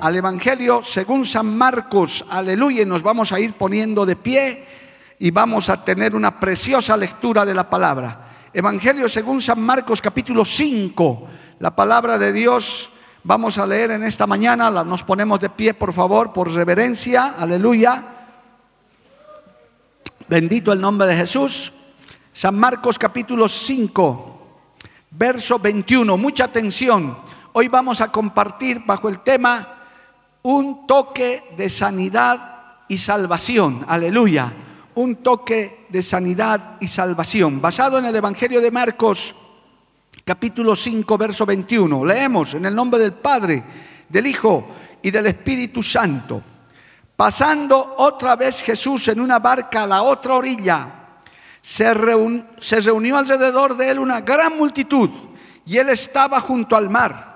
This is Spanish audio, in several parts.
Al Evangelio según San Marcos, aleluya, y nos vamos a ir poniendo de pie y vamos a tener una preciosa lectura de la palabra. Evangelio según San Marcos capítulo 5, la palabra de Dios vamos a leer en esta mañana, nos ponemos de pie por favor, por reverencia, aleluya. Bendito el nombre de Jesús. San Marcos capítulo 5, verso 21, mucha atención. Hoy vamos a compartir bajo el tema un toque de sanidad y salvación. Aleluya. Un toque de sanidad y salvación. Basado en el Evangelio de Marcos, capítulo 5, verso 21. Leemos en el nombre del Padre, del Hijo y del Espíritu Santo. Pasando otra vez Jesús en una barca a la otra orilla, se, se reunió alrededor de él una gran multitud y él estaba junto al mar.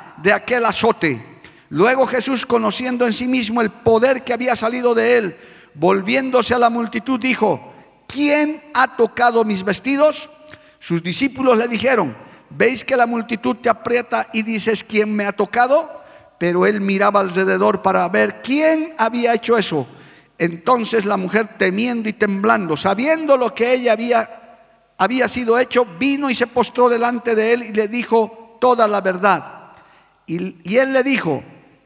de aquel azote. Luego Jesús, conociendo en sí mismo el poder que había salido de él, volviéndose a la multitud, dijo, ¿quién ha tocado mis vestidos? Sus discípulos le dijeron, ¿veis que la multitud te aprieta y dices, ¿quién me ha tocado? Pero él miraba alrededor para ver quién había hecho eso. Entonces la mujer, temiendo y temblando, sabiendo lo que ella había, había sido hecho, vino y se postró delante de él y le dijo toda la verdad. Y, él le dijo,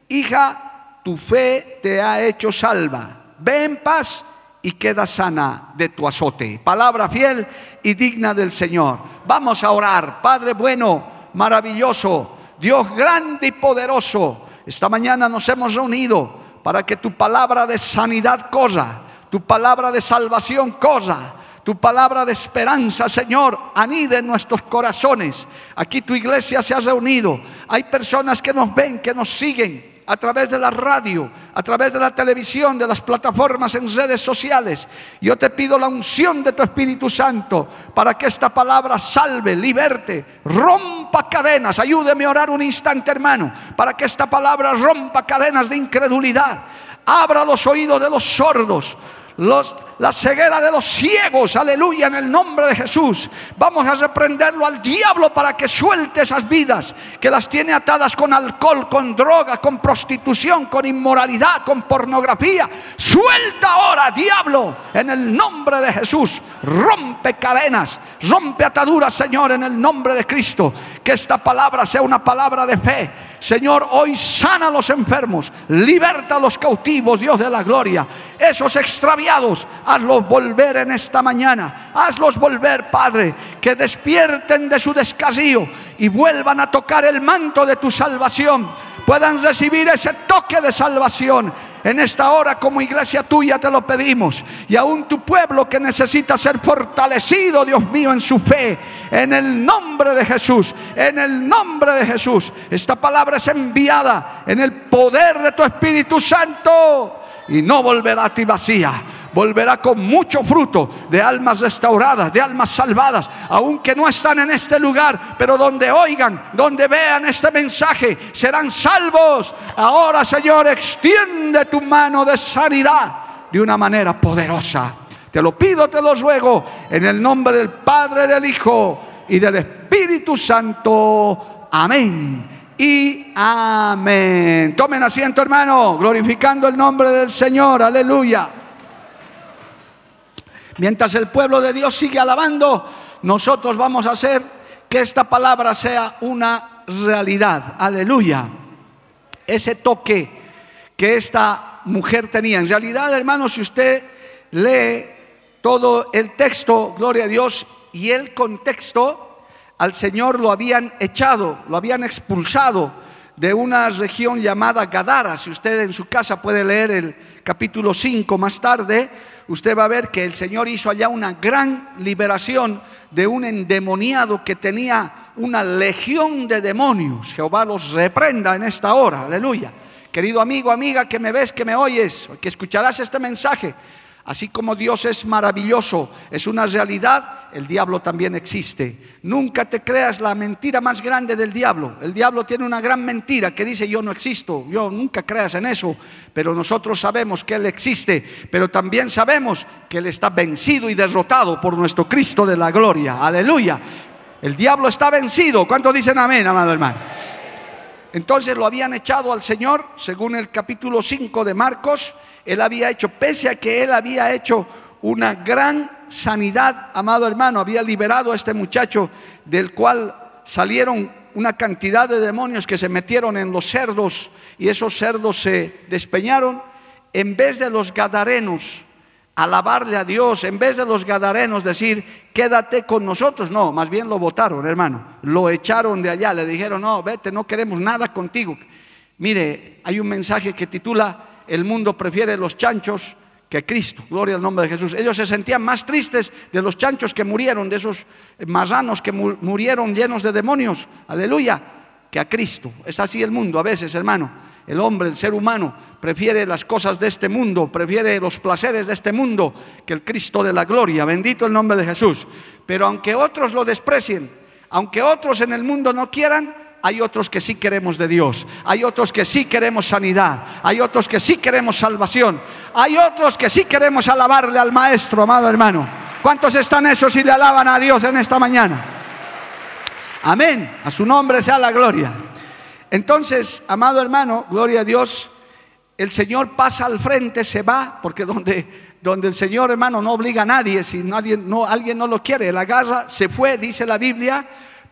hija, tu fe te ha hecho salva. Ve en paz y queda sana de tu azote. Palabra fiel y digna del Señor. Vamos a orar. Padre bueno, maravilloso, Dios grande y poderoso. Esta mañana nos hemos reunido para que tu palabra de sanidad cosa, tu palabra de salvación cosa, tu palabra de esperanza, Señor, anide en nuestros corazones. Aquí tu iglesia se ha reunido. Hay personas que nos ven, que nos siguen a través de la radio, a través de la televisión, de las plataformas en redes sociales. Yo te pido la unción de tu Espíritu Santo para que esta palabra salve, liberte, rompa cadenas. Ayúdeme a orar un instante, hermano, para que esta palabra rompa cadenas de incredulidad. Abra los oídos de los sordos, la ceguera de los ciegos, aleluya, en el nombre de Jesús. Vamos a reprenderlo al diablo para que suelte esas vidas que las tiene atadas con alcohol, con droga, con prostitución, con inmoralidad, con pornografía. Suelta ahora, diablo, en el nombre de Jesús. Rompe cadenas, rompe ataduras, Señor, en el nombre de Cristo. Que esta palabra sea una palabra de fe Señor, hoy sana a los enfermos, liberta a los cautivos, Dios de la gloria. Esos extraviados, hazlos volver en esta mañana. Hazlos volver, Padre, que despierten de su descasío y vuelvan a tocar el manto de tu salvación. Puedan recibir ese toque de salvación en esta hora como iglesia tuya te lo pedimos. Y aún tu pueblo que necesita ser fortalecido, Dios mío, en su fe. En el nombre de Jesús. En el nombre de Jesús. Esta palabra es enviada en el poder de tu Espíritu Santo. Y no volverá a ti vacía volverá con mucho fruto de almas restauradas, de almas salvadas, aunque no están en este lugar, pero donde oigan, donde vean este mensaje, serán salvos. Ahora, Señor, extiende tu mano de sanidad de una manera poderosa. Te lo pido, te lo ruego, en el nombre del Padre, del Hijo y del Espíritu Santo. Amén y amén. Tomen asiento, hermano, glorificando el nombre del Señor. Aleluya. Mientras el pueblo de Dios sigue alabando, nosotros vamos a hacer que esta palabra sea una realidad. Aleluya. Ese toque que esta mujer tenía. En realidad, hermano, si usted lee todo el texto, gloria a Dios, y el contexto, al Señor lo habían echado, lo habían expulsado de una región llamada Gadara. Si usted en su casa puede leer el capítulo 5 más tarde, usted va a ver que el Señor hizo allá una gran liberación de un endemoniado que tenía una legión de demonios. Jehová los reprenda en esta hora, aleluya. Querido amigo, amiga, que me ves, que me oyes, que escucharás este mensaje, Así como Dios es maravilloso, es una realidad, el diablo también existe. Nunca te creas la mentira más grande del diablo. El diablo tiene una gran mentira que dice yo no existo, yo nunca creas en eso, pero nosotros sabemos que Él existe, pero también sabemos que Él está vencido y derrotado por nuestro Cristo de la gloria. Aleluya. El diablo está vencido. ¿Cuántos dicen amén, amado hermano? Entonces lo habían echado al Señor, según el capítulo 5 de Marcos, él había hecho, pese a que él había hecho una gran sanidad, amado hermano, había liberado a este muchacho del cual salieron una cantidad de demonios que se metieron en los cerdos y esos cerdos se despeñaron, en vez de los gadarenos alabarle a Dios, en vez de los gadarenos decir, quédate con nosotros, no, más bien lo votaron, hermano, lo echaron de allá, le dijeron, no, vete, no queremos nada contigo. Mire, hay un mensaje que titula el mundo prefiere los chanchos que Cristo. Gloria al nombre de Jesús. Ellos se sentían más tristes de los chanchos que murieron, de esos marranos que murieron llenos de demonios. Aleluya. Que a Cristo. Es así el mundo a veces, hermano. El hombre, el ser humano, prefiere las cosas de este mundo, prefiere los placeres de este mundo que el Cristo de la gloria. Bendito el nombre de Jesús. Pero aunque otros lo desprecien, aunque otros en el mundo no quieran, hay otros que sí queremos de Dios, hay otros que sí queremos sanidad, hay otros que sí queremos salvación, hay otros que sí queremos alabarle al Maestro, amado hermano. ¿Cuántos están esos y le alaban a Dios en esta mañana? Amén, a su nombre sea la gloria. Entonces, amado hermano, gloria a Dios, el Señor pasa al frente, se va, porque donde, donde el Señor hermano no obliga a nadie, si nadie, no, alguien no lo quiere, la agarra, se fue, dice la Biblia,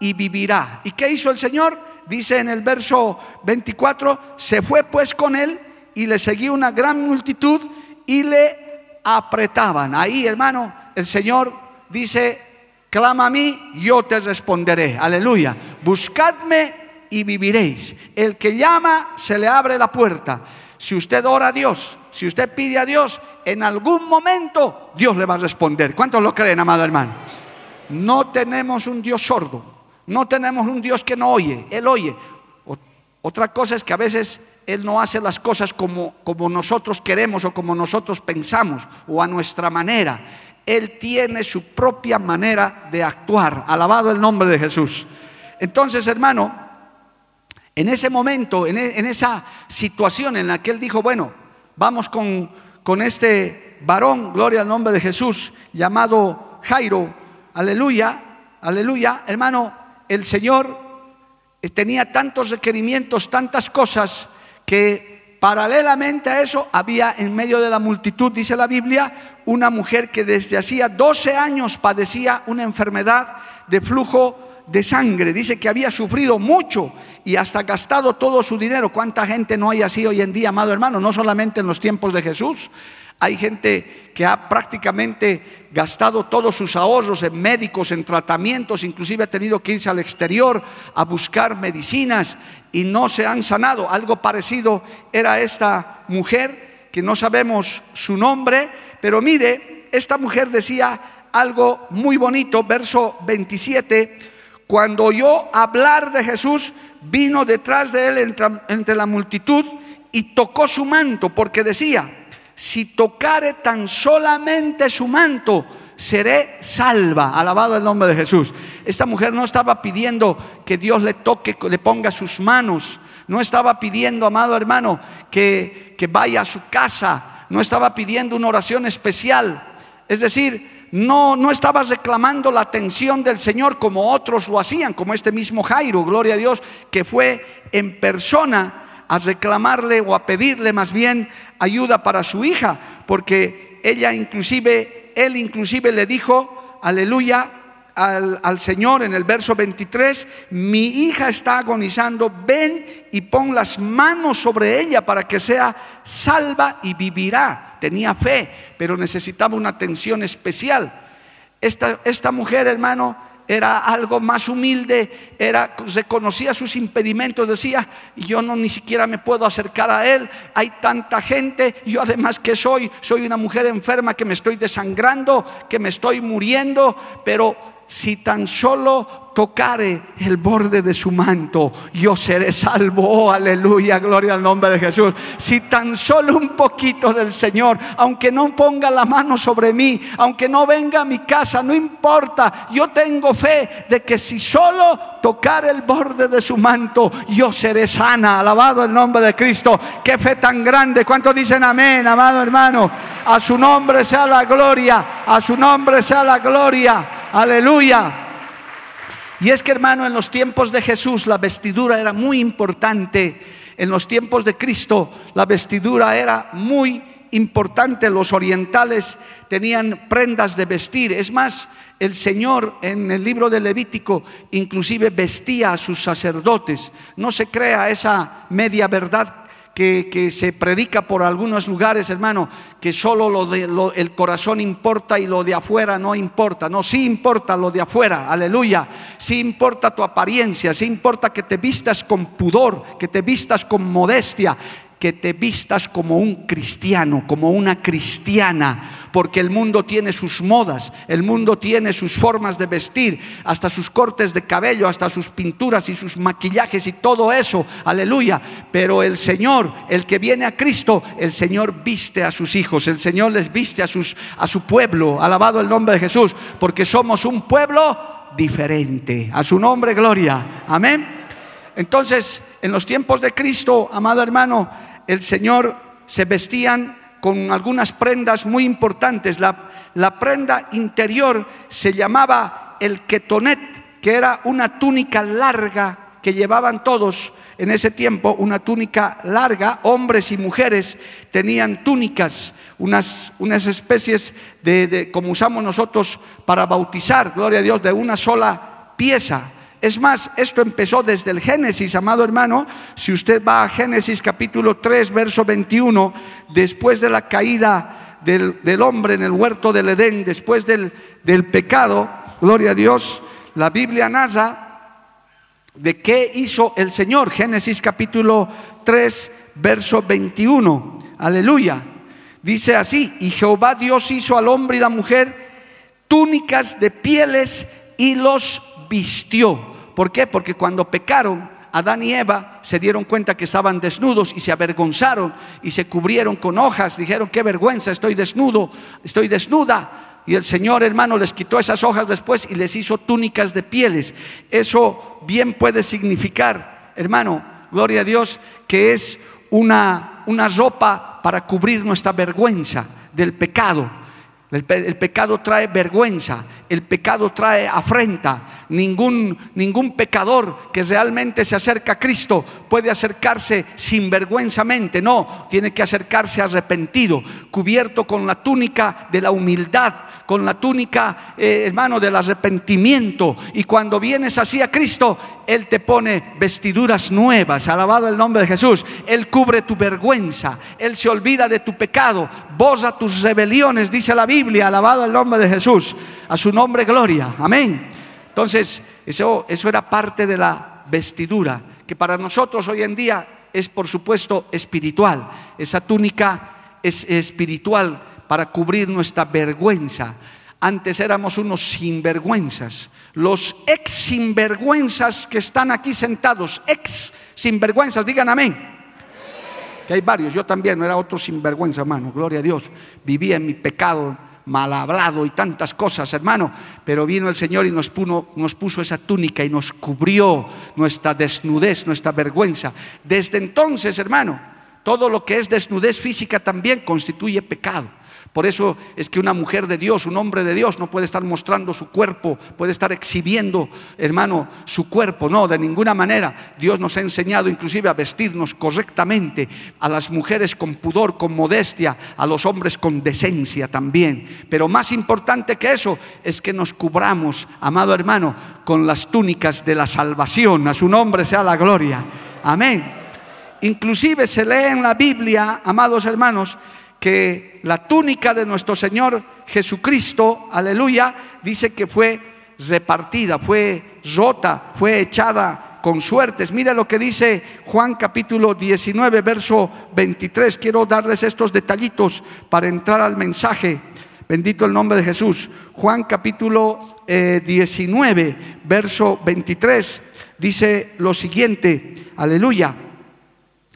y vivirá. ¿Y qué hizo el Señor? Dice en el verso 24, se fue pues con él y le seguía una gran multitud y le apretaban. Ahí, hermano, el Señor dice, clama a mí, yo te responderé. Aleluya. Buscadme y viviréis. El que llama, se le abre la puerta. Si usted ora a Dios, si usted pide a Dios, en algún momento Dios le va a responder. ¿Cuántos lo creen, amado hermano? No tenemos un Dios sordo. No tenemos un Dios que no oye, Él oye. Otra cosa es que a veces Él no hace las cosas como, como nosotros queremos o como nosotros pensamos o a nuestra manera. Él tiene su propia manera de actuar. Alabado el nombre de Jesús. Entonces, hermano, en ese momento, en, e, en esa situación en la que Él dijo, bueno, vamos con, con este varón, gloria al nombre de Jesús, llamado Jairo, aleluya, aleluya, hermano, el Señor tenía tantos requerimientos, tantas cosas, que paralelamente a eso había en medio de la multitud, dice la Biblia, una mujer que desde hacía 12 años padecía una enfermedad de flujo de sangre. Dice que había sufrido mucho y hasta gastado todo su dinero. ¿Cuánta gente no hay así hoy en día, amado hermano? No solamente en los tiempos de Jesús. Hay gente que ha prácticamente gastado todos sus ahorros en médicos, en tratamientos, inclusive ha tenido que irse al exterior a buscar medicinas y no se han sanado. Algo parecido era esta mujer, que no sabemos su nombre, pero mire, esta mujer decía algo muy bonito, verso 27, cuando oyó hablar de Jesús, vino detrás de él entre, la multitud y tocó su manto, porque decía, si tocare tan solamente su manto, seré salva. Alabado el nombre de Jesús. Esta mujer no estaba pidiendo que Dios le toque, le ponga sus manos. No estaba pidiendo, amado hermano, que, que vaya a su casa. No estaba pidiendo una oración especial. Es decir, no, no estaba reclamando la atención del Señor como otros lo hacían, como este mismo Jairo, gloria a Dios, que fue en persona a reclamarle o a pedirle más bien ayuda para su hija, porque ella inclusive él inclusive le dijo, aleluya, al, Señor en el verso 23, mi hija está agonizando, ven y pon las manos sobre ella para que sea salva y vivirá. Tenía fe, pero necesitaba una atención especial. Esta, esta mujer, hermano, era algo más humilde, era, reconocía sus impedimentos, decía, yo no ni siquiera me puedo acercar a él, hay tanta gente, yo además que soy, soy una mujer enferma que me estoy desangrando, que me estoy muriendo, pero si tan solo tocare el borde de su manto, yo seré salvo. Oh, aleluya, gloria al nombre de Jesús. Si tan solo un poquito del Señor, aunque no ponga la mano sobre mí, aunque no venga a mi casa, no importa. Yo tengo fe de que si solo tocar el borde de su manto, yo seré sana. Alabado el nombre de Cristo. Qué fe tan grande. ¿Cuántos dicen amén, amado hermano? A su nombre sea la gloria. A su nombre sea la gloria. Aleluya. Y es que hermano, en los tiempos de Jesús la vestidura era muy importante. En los tiempos de Cristo la vestidura era muy importante. Los orientales tenían prendas de vestir. Es más, el Señor en el libro de Levítico inclusive vestía a sus sacerdotes. No se crea esa media verdad que, se predica por algunos lugares, hermano, que solo lo de, el corazón importa y lo de afuera no importa. No, sí importa lo de afuera, aleluya. Sí importa tu apariencia, sí importa que te vistas con pudor, que te vistas con modestia, que te vistas como un cristiano, como una cristiana porque el mundo tiene sus modas, el mundo tiene sus formas de vestir, hasta sus cortes de cabello, hasta sus pinturas y sus maquillajes y todo eso, aleluya. Pero el Señor, el que viene a Cristo, el Señor viste a sus hijos, el Señor les viste a, sus, a su pueblo, alabado el nombre de Jesús, porque somos un pueblo diferente. A su nombre, gloria. Amén. Entonces, en los tiempos de Cristo, amado hermano, el Señor se vestían con algunas prendas muy importantes. La, prenda interior se llamaba el ketonet, que era una túnica larga que llevaban todos en ese tiempo, una túnica larga, hombres y mujeres tenían túnicas, unas, unas especies de, de, como usamos nosotros para bautizar, gloria a Dios, de una sola pieza. Es más, esto empezó desde el Génesis, amado hermano. Si usted va a Génesis capítulo 3, verso 21, después de la caída del, hombre en el huerto del Edén, después del, del pecado, gloria a Dios, la Biblia narra de qué hizo el Señor. Génesis capítulo 3, verso 21. Aleluya. Dice así, y Jehová Dios hizo al hombre y la mujer túnicas de pieles y los vistió. ¿Por qué? Porque cuando pecaron, Adán y Eva se dieron cuenta que estaban desnudos y se avergonzaron y se cubrieron con hojas. Dijeron, qué vergüenza, estoy desnudo, estoy desnuda. Y el Señor, hermano, les quitó esas hojas después y les hizo túnicas de pieles. Eso bien puede significar, hermano, gloria a Dios, que es una, una ropa para cubrir nuestra vergüenza del pecado. El, el, pecado trae vergüenza, el pecado trae afrenta, Ningún, ningún pecador que realmente se acerca a Cristo puede acercarse sinvergüenzamente. No, tiene que acercarse arrepentido, cubierto con la túnica de la humildad, con la túnica, eh, hermano, del arrepentimiento. Y cuando vienes así a Cristo, Él te pone vestiduras nuevas. Alabado el nombre de Jesús. Él cubre tu vergüenza. Él se olvida de tu pecado. Bosa tus rebeliones, dice la Biblia. Alabado el nombre de Jesús. A su nombre, gloria. Amén. Entonces, eso, eso era parte de la vestidura, que para nosotros hoy en día es, por supuesto, espiritual. Esa túnica es espiritual para cubrir nuestra vergüenza. Antes éramos unos sinvergüenzas. Los ex sinvergüenzas que están aquí sentados, ex sinvergüenzas, digan amén. Que hay varios, yo también no era otro sinvergüenza, hermano, gloria a Dios. Vivía en mi pecado, mal hablado y tantas cosas, hermano. Pero vino el Señor y nos puso, nos puso esa túnica y nos cubrió nuestra desnudez, nuestra vergüenza. Desde entonces, hermano, todo lo que es desnudez física también constituye pecado. Por eso es que una mujer de Dios, un hombre de Dios, no puede estar mostrando su cuerpo, puede estar exhibiendo, hermano, su cuerpo. No, de ninguna manera. Dios nos ha enseñado inclusive a vestirnos correctamente, a las mujeres con pudor, con modestia, a los hombres con decencia también. Pero más importante que eso es que nos cubramos, amado hermano, con las túnicas de la salvación. A su nombre sea la gloria. Amén. Inclusive se lee en la Biblia, amados hermanos, que la túnica de nuestro Señor Jesucristo, aleluya, dice que fue repartida, fue rota, fue echada con suertes. Mira lo que dice Juan capítulo 19, verso 23. Quiero darles estos detallitos para entrar al mensaje. Bendito el nombre de Jesús. Juan capítulo 19, eh, verso 23, dice lo siguiente, aleluya.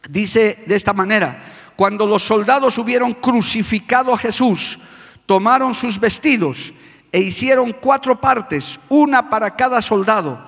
Dice de esta manera, cuando los soldados hubieron crucificado a Jesús, tomaron sus vestidos e hicieron cuatro partes, una para cada soldado.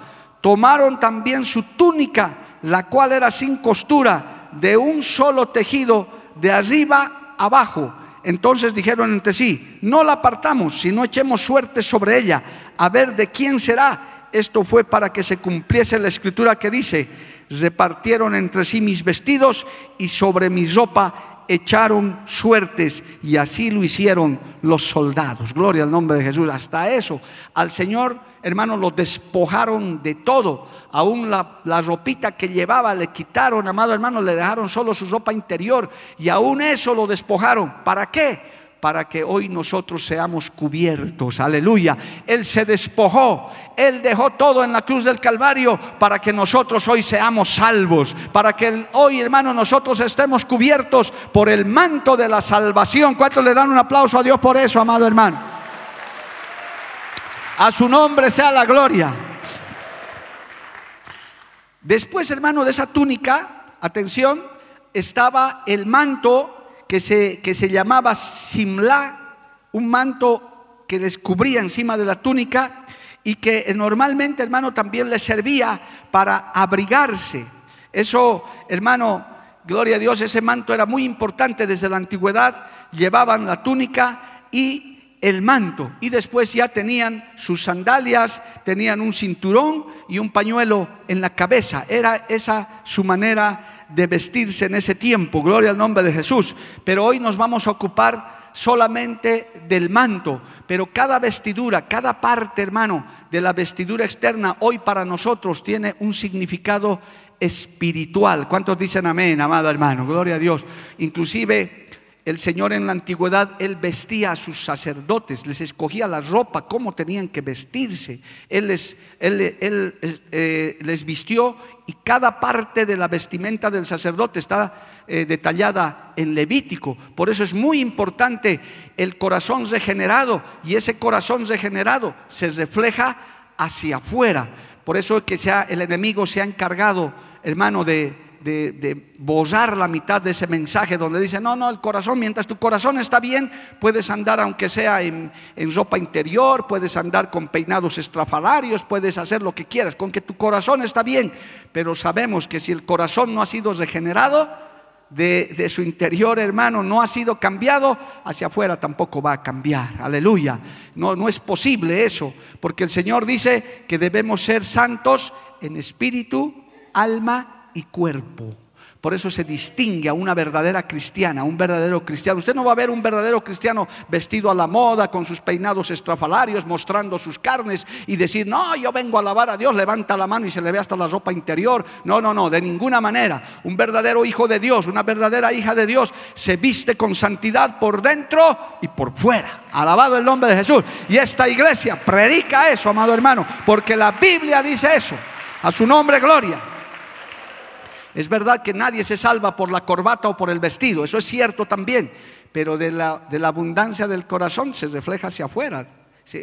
Tomaron también su túnica, la cual era sin costura, de un solo tejido, de arriba abajo. Entonces dijeron entre sí, no la apartamos, sino echemos suerte sobre ella, a ver de quién será. Esto fue para que se cumpliese la escritura que dice, repartieron entre sí mis vestidos y sobre mi ropa echaron suertes y así lo hicieron los soldados. Gloria al nombre de Jesús. Hasta eso, al Señor, hermano, lo despojaron de todo. Aún la, la, ropita que llevaba le quitaron, amado hermano, le dejaron solo su ropa interior y aún eso lo despojaron. ¿Para qué? Para que hoy nosotros seamos cubiertos. Aleluya. Él se despojó, Él dejó todo en la cruz del Calvario para que nosotros hoy seamos salvos, para que hoy, hermano, nosotros estemos cubiertos por el manto de la salvación. ¿Cuántos le dan un aplauso a Dios por eso, amado hermano? A su nombre sea la gloria. Después, hermano, de esa túnica, atención, estaba el manto que se, que se llamaba simla, un manto que les cubría encima de la túnica y que normalmente, hermano, también les servía para abrigarse. Eso, hermano, gloria a Dios, ese manto era muy importante desde la antigüedad. Llevaban la túnica y el manto y después ya tenían sus sandalias, tenían un cinturón y un pañuelo en la cabeza. Era esa su manera de vestirse en ese tiempo, gloria al nombre de Jesús. Pero hoy nos vamos a ocupar solamente del manto, pero cada vestidura, cada parte, hermano, de la vestidura externa hoy para nosotros tiene un significado espiritual. ¿Cuántos dicen amén, amado hermano? Gloria a Dios. Inclusive el Señor en la antigüedad, Él vestía a sus sacerdotes, les escogía la ropa, cómo tenían que vestirse. Él les, eh, vistió y cada parte de la vestimenta del sacerdote está eh, detallada en Levítico. Por eso es muy importante el corazón regenerado y ese corazón regenerado se refleja hacia afuera. Por eso es que el enemigo se ha encargado, hermano, de de, borrar la mitad de ese mensaje donde dice, no, no, el corazón, mientras tu corazón está bien, puedes andar aunque sea en, en ropa interior, puedes andar con peinados estrafalarios, puedes hacer lo que quieras, con que tu corazón está bien, pero sabemos que si el corazón no ha sido regenerado, de, su interior, hermano, no ha sido cambiado, hacia afuera tampoco va a cambiar. Aleluya. No, no es posible eso, porque el Señor dice que debemos ser santos en espíritu, alma y cuerpo. Por eso se distingue a una verdadera cristiana, un verdadero cristiano. Usted no va a ver un verdadero cristiano vestido a la moda, con sus peinados estrafalarios, mostrando sus carnes y decir, no, yo vengo a alabar a Dios, levanta la mano y se le ve hasta la ropa interior. No, no, no, de ninguna manera. Un verdadero hijo de Dios, una verdadera hija de Dios, se viste con santidad por dentro y por fuera. Alabado el nombre de Jesús. Y esta iglesia predica eso, amado hermano, porque la Biblia dice eso. A su nombre, gloria. Es verdad que nadie se salva por la corbata o por el vestido, eso es cierto también, pero de la, de la abundancia del corazón se refleja hacia afuera.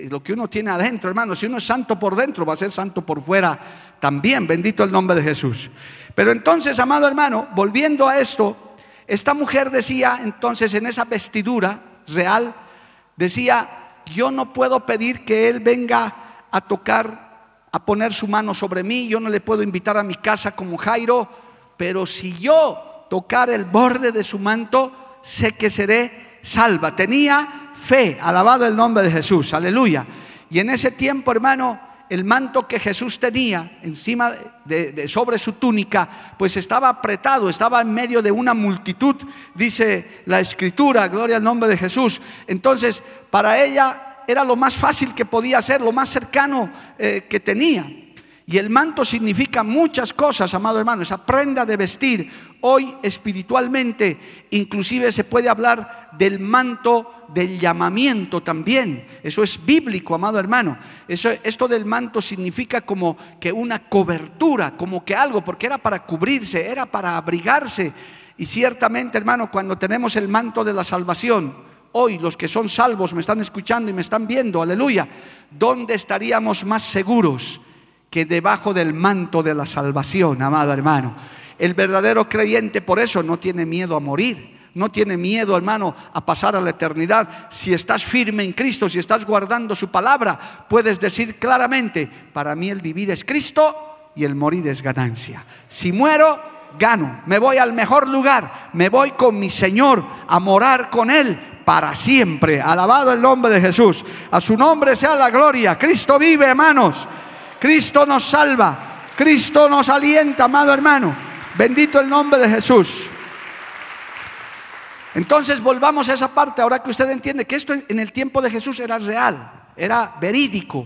lo que uno tiene adentro, hermano, si uno es santo por dentro, va a ser santo por fuera también. Bendito el nombre de Jesús. Pero entonces, amado hermano, volviendo a esto, esta mujer decía entonces en esa vestidura real, decía, yo no puedo pedir que Él venga a tocar, a poner su mano sobre mí, yo no le puedo invitar a mi casa como Jairo, pero si yo tocar el borde de su manto, sé que seré salva. Tenía fe, alabado el nombre de Jesús, aleluya. Y en ese tiempo, hermano, el manto que Jesús tenía encima de, sobre su túnica, pues estaba apretado, estaba en medio de una multitud, dice la escritura, gloria al nombre de Jesús. Entonces, para ella era lo más fácil que podía ser, lo más cercano eh, que tenía. Y el manto significa muchas cosas, amado hermano, esa prenda de vestir. Hoy espiritualmente inclusive se puede hablar del manto del llamamiento también. Eso es bíblico, amado hermano. Eso, esto del manto significa como que una cobertura, como que algo, porque era para cubrirse, era para abrigarse. Y ciertamente, hermano, cuando tenemos el manto de la salvación, hoy los que son salvos me están escuchando y me están viendo, aleluya, ¿dónde estaríamos más seguros? Que debajo del manto de la salvación, amado hermano. El verdadero creyente por eso no tiene miedo a morir. No tiene miedo, hermano, a pasar a la eternidad. Si estás firme en Cristo, si estás guardando su palabra, puedes decir claramente, para mí el vivir es Cristo y el morir es ganancia. Si muero, gano. Me voy al mejor lugar. Me voy con mi Señor a morar con Él para siempre. Alabado el nombre de Jesús. A su nombre sea la gloria. Cristo vive, hermanos. Cristo nos salva, Cristo nos alienta, amado hermano. Bendito el nombre de Jesús. Entonces volvamos a esa parte, ahora que usted entiende que esto en el tiempo de Jesús era real, era verídico.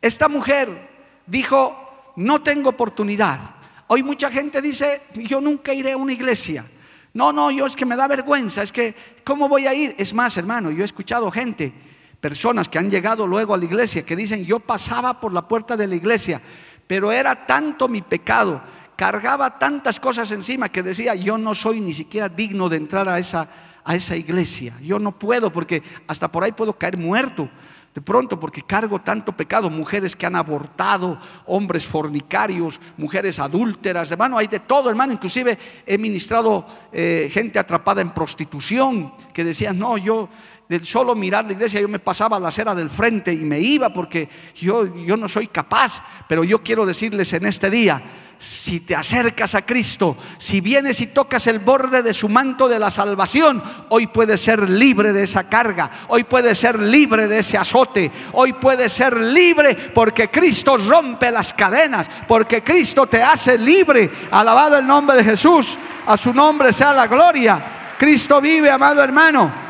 Esta mujer dijo, no tengo oportunidad. Hoy mucha gente dice, yo nunca iré a una iglesia. No, no, yo es que me da vergüenza, es que, ¿cómo voy a ir? Es más, hermano, yo he escuchado gente personas que han llegado luego a la iglesia que dicen, yo pasaba por la puerta de la iglesia, pero era tanto mi pecado, cargaba tantas cosas encima que decía, yo no soy ni siquiera digno de entrar a esa, a esa iglesia, yo no puedo porque hasta por ahí puedo caer muerto. De pronto, porque cargo tanto pecado, mujeres que han abortado, hombres fornicarios, mujeres adúlteras, hermano, hay de todo, hermano. Inclusive he ministrado eh, gente atrapada en prostitución que decían, no, yo, de solo mirar la iglesia, yo me pasaba la acera del frente y me iba porque yo, yo no soy capaz. Pero yo quiero decirles en este día, si te acercas a Cristo, si vienes y tocas el borde de su manto de la salvación, hoy puedes ser libre de esa carga, hoy puedes ser libre de ese azote, hoy puedes ser libre porque Cristo rompe las cadenas, porque Cristo te hace libre. Alabado el nombre de Jesús, a su nombre sea la gloria. Cristo vive, amado hermano.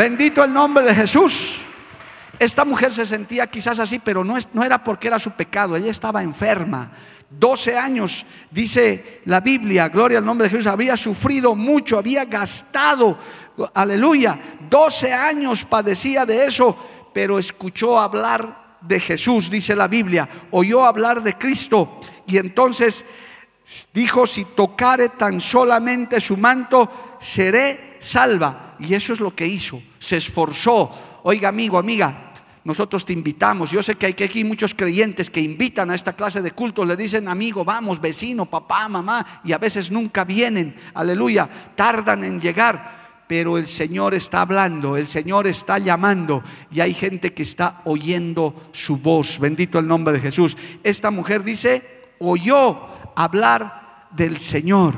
Bendito el nombre de Jesús. Esta mujer se sentía quizás así, pero no, no era porque era su pecado, ella estaba enferma. 12 años, dice la Biblia, gloria al nombre de Jesús, había sufrido mucho, había gastado, aleluya, 12 años padecía de eso, pero escuchó hablar de Jesús, dice la Biblia, oyó hablar de Cristo y entonces dijo, si tocare tan solamente su manto, seré salva. Y eso es lo que hizo. Se esforzó. Oiga, amigo, amiga, nosotros te invitamos. Yo sé que hay aquí muchos creyentes que invitan a esta clase de cultos, le dicen, amigo, vamos, vecino, papá, mamá, y a veces nunca vienen, aleluya, tardan en llegar. Pero el Señor está hablando, el Señor está llamando y hay gente que está oyendo su voz. Bendito el nombre de Jesús. Esta mujer dice, oyó hablar del Señor.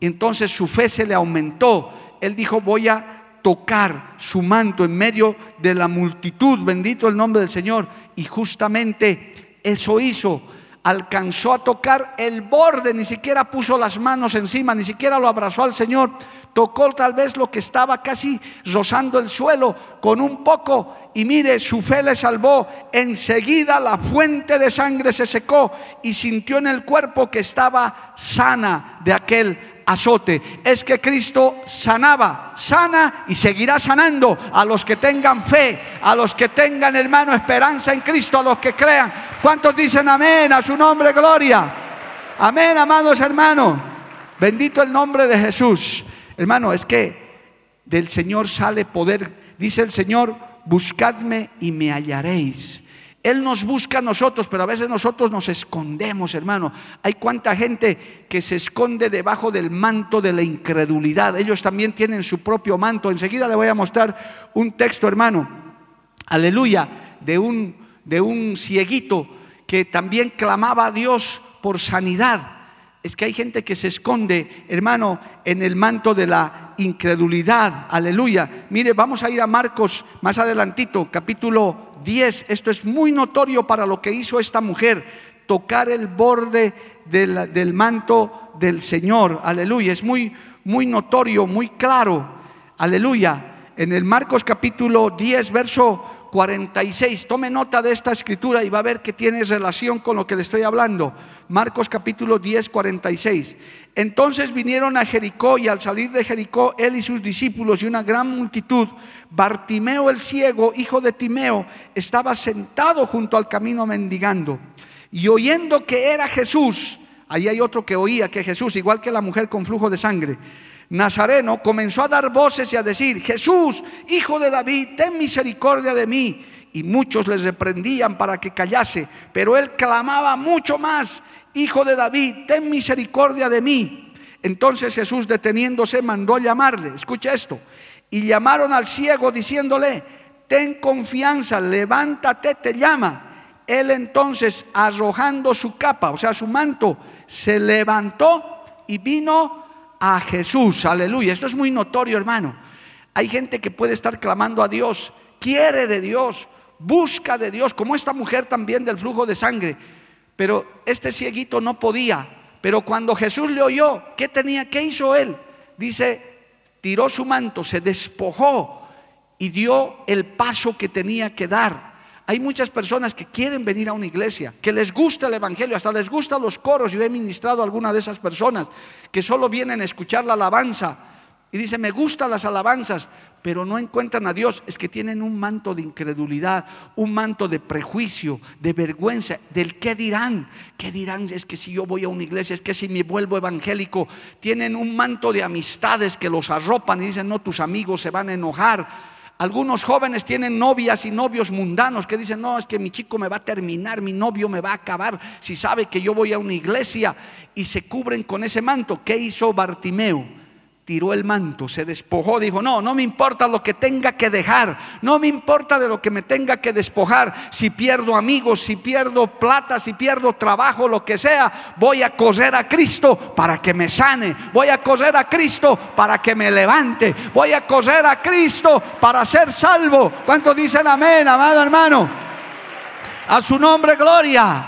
entonces su fe se le aumentó. Él dijo, voy a tocar su manto en medio de la multitud, bendito el nombre del Señor. Y justamente eso hizo alcanzó a tocar el borde, ni siquiera puso las manos encima, ni siquiera lo abrazó al Señor, tocó tal vez lo que estaba casi rozando el suelo con un poco y mire, su fe le salvó. Enseguida la fuente de sangre se secó y sintió en el cuerpo que estaba sana de aquel azote. Es que Cristo sanaba, sana y seguirá sanando a los que tengan fe, a los que tengan, hermano, esperanza en Cristo, a los que crean. ¿Cuántos dicen amén a su nombre, gloria? Amén, amados hermanos. Bendito el nombre de Jesús. Hermano, es que del Señor sale poder. Dice el Señor, buscadme y me hallaréis. Él nos busca a nosotros, pero a veces nosotros nos escondemos, hermano. Hay cuánta gente que se esconde debajo del manto de la incredulidad. Ellos también tienen su propio manto. Enseguida le voy a mostrar un texto, hermano. Aleluya, de un, de un cieguito que también clamaba a Dios por sanidad. Es que hay gente que se esconde, hermano, en el manto de la incredulidad. Aleluya. Mire, vamos a ir a Marcos más adelantito, capítulo 10. Esto es muy notorio para lo que hizo esta mujer, tocar el borde del, manto del Señor. Aleluya. Es muy, muy notorio, muy claro. Aleluya. En el Marcos capítulo 10, verso 46. Tome nota de esta escritura y va a ver que tiene relación con lo que le estoy hablando. Marcos capítulo 10, 46. Entonces vinieron a Jericó y al salir de Jericó, él y sus discípulos y una gran multitud, Bartimeo el ciego, hijo de Timeo, estaba sentado junto al camino mendigando. Y oyendo que era Jesús, ahí hay otro que oía que Jesús, igual que la mujer con flujo de sangre, Nazareno comenzó a dar voces y a decir, Jesús, hijo de David, ten misericordia de mí. Y muchos les reprendían para que callase, pero él clamaba mucho más, Hijo de David, ten misericordia de mí. Entonces Jesús deteniéndose mandó llamarle, escucha esto, y llamaron al ciego diciéndole, ten confianza, levántate, te llama. Él entonces, arrojando su capa, o sea, su manto, se levantó y vino a Jesús. Aleluya. Esto es muy notorio, hermano. Hay gente que puede estar clamando a Dios, quiere de Dios, busca de Dios, como esta mujer también del flujo de sangre. Pero este cieguito no podía. Pero cuando Jesús le oyó, ¿qué tenía? ¿Qué hizo él? Dice, tiró su manto, se despojó y dio el paso que tenía que dar. Hay muchas personas que quieren venir a una iglesia, que les gusta el Evangelio, hasta les gustan los coros. Yo he ministrado a alguna de esas personas que solo vienen a escuchar la alabanza y dicen, me gustan las alabanzas, pero no encuentran a Dios. Es que tienen un manto de incredulidad, un manto de prejuicio, de vergüenza, del qué dirán. ¿Qué dirán? Es que si yo voy a una iglesia, es que si me vuelvo evangélico, tienen un manto de amistades que los arropan y dicen, no, tus amigos se van a enojar algunos jóvenes tienen novias y novios mundanos que dicen, no, es que mi chico me va a terminar, mi novio me va a acabar si sabe que yo voy a una iglesia y se cubren con ese manto. ¿Qué hizo Bartimeo? Tiró el manto, se despojó, dijo, no, no me importa lo que tenga que dejar, no me importa de lo que me tenga que despojar, si pierdo amigos, si pierdo plata, si pierdo trabajo, lo que sea, voy a correr a Cristo para que me sane, voy a correr a Cristo para que me levante, voy a correr a Cristo para ser salvo. ¿Cuántos dicen amén, amado hermano? A su nombre, gloria.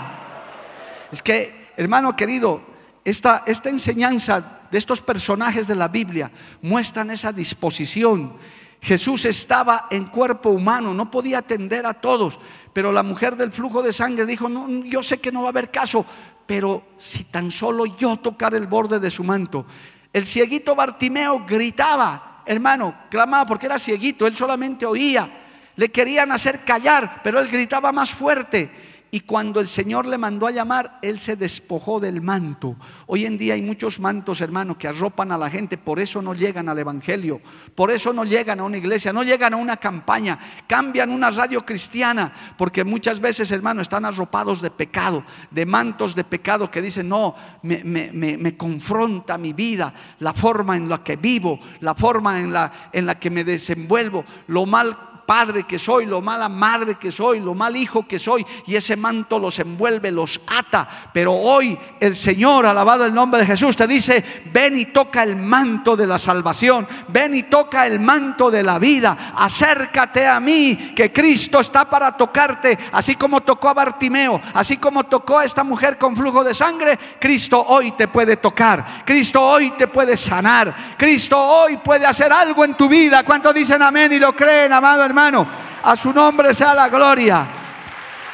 Es que, hermano querido, esta, esta enseñanza de estos personajes de la Biblia muestran esa disposición. Jesús estaba en cuerpo humano, no podía atender a todos, pero la mujer del flujo de sangre dijo, no, yo sé que no va a haber caso, pero si tan solo yo tocar el borde de su manto. El cieguito Bartimeo gritaba, hermano, clamaba porque era cieguito, él solamente oía, le querían hacer callar, pero él gritaba más fuerte. Y cuando el Señor le mandó a llamar, Él se despojó del manto. Hoy en día hay muchos mantos, hermanos, que arropan a la gente, por eso no llegan al Evangelio, por eso no llegan a una iglesia, no llegan a una campaña, cambian una radio cristiana, porque muchas veces, hermanos, están arropados de pecado, de mantos de pecado que dicen, no, me, me confronta mi vida, la forma en la que vivo, la forma en la, en la que me desenvuelvo, lo mal padre que soy, lo mala madre que soy, lo mal hijo que soy, y ese manto los envuelve, los ata. Pero hoy el Señor, alabado el nombre de Jesús, te dice, ven y toca el manto de la salvación, ven y toca el manto de la vida, acércate a mí, que Cristo está para tocarte, así como tocó a Bartimeo, así como tocó a esta mujer con flujo de sangre, Cristo hoy te puede tocar, Cristo hoy te puede sanar, Cristo hoy puede hacer algo en tu vida. ¿Cuántos dicen amén y lo creen, amado hermano? Hermano. A su nombre sea la gloria.